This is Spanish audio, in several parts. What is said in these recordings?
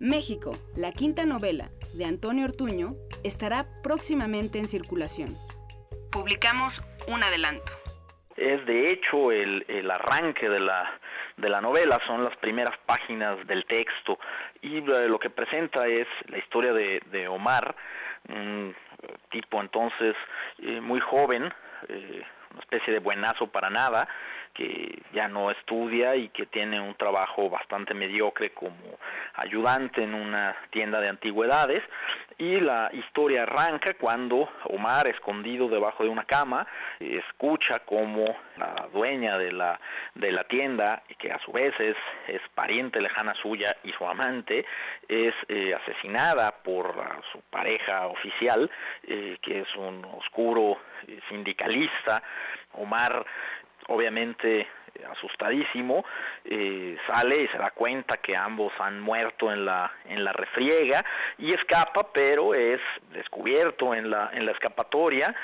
México, la quinta novela de Antonio Ortuño, estará próximamente en circulación. Publicamos un adelanto. Es de hecho el, el arranque de la, de la novela, son las primeras páginas del texto y eh, lo que presenta es la historia de, de Omar, un tipo entonces eh, muy joven, eh, una especie de buenazo para nada, que ya no estudia y que tiene un trabajo bastante mediocre como ayudante en una tienda de antigüedades y la historia arranca cuando Omar escondido debajo de una cama escucha como la dueña de la de la tienda que a su vez es, es pariente lejana suya y su amante es eh, asesinada por su pareja oficial eh, que es un oscuro eh, sindicalista Omar obviamente asustadísimo eh, sale y se da cuenta que ambos han muerto en la en la refriega y escapa pero es descubierto en la en la escapatoria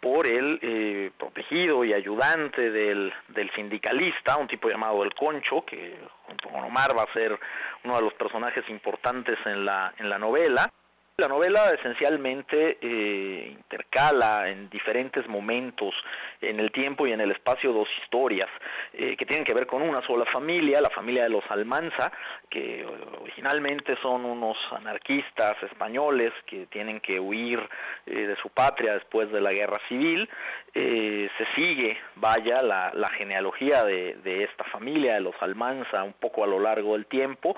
por el eh, protegido y ayudante del del sindicalista un tipo llamado el Concho que junto con Omar va a ser uno de los personajes importantes en la en la novela la novela esencialmente eh, intercala en diferentes momentos en el tiempo y en el espacio dos historias eh, que tienen que ver con una sola familia, la familia de los Almanza, que originalmente son unos anarquistas españoles que tienen que huir eh, de su patria después de la guerra civil. Eh, se sigue, vaya, la, la genealogía de, de esta familia de los Almanza un poco a lo largo del tiempo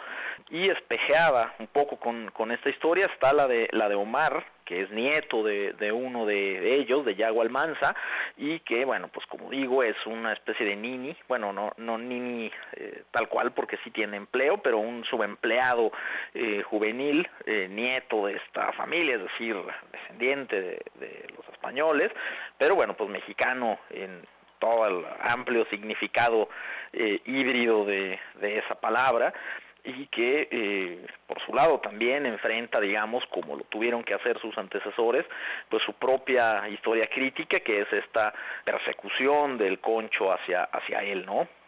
y espejeada un poco con, con esta historia está de la de Omar que es nieto de, uno de ellos, de Yago Almanza, y que, bueno, pues como digo, es una especie de nini, bueno, no, no nini eh, tal cual porque sí tiene empleo, pero un subempleado eh, juvenil, eh, nieto de esta familia, es decir, descendiente de, los españoles, pero bueno, pues mexicano en todo el amplio significado eh, híbrido de esa palabra, y que eh, por su lado también enfrenta, digamos, como lo tuvieron que hacer sus antecesores, pues su propia historia crítica, que es esta persecución del concho hacia, hacia él, ¿no?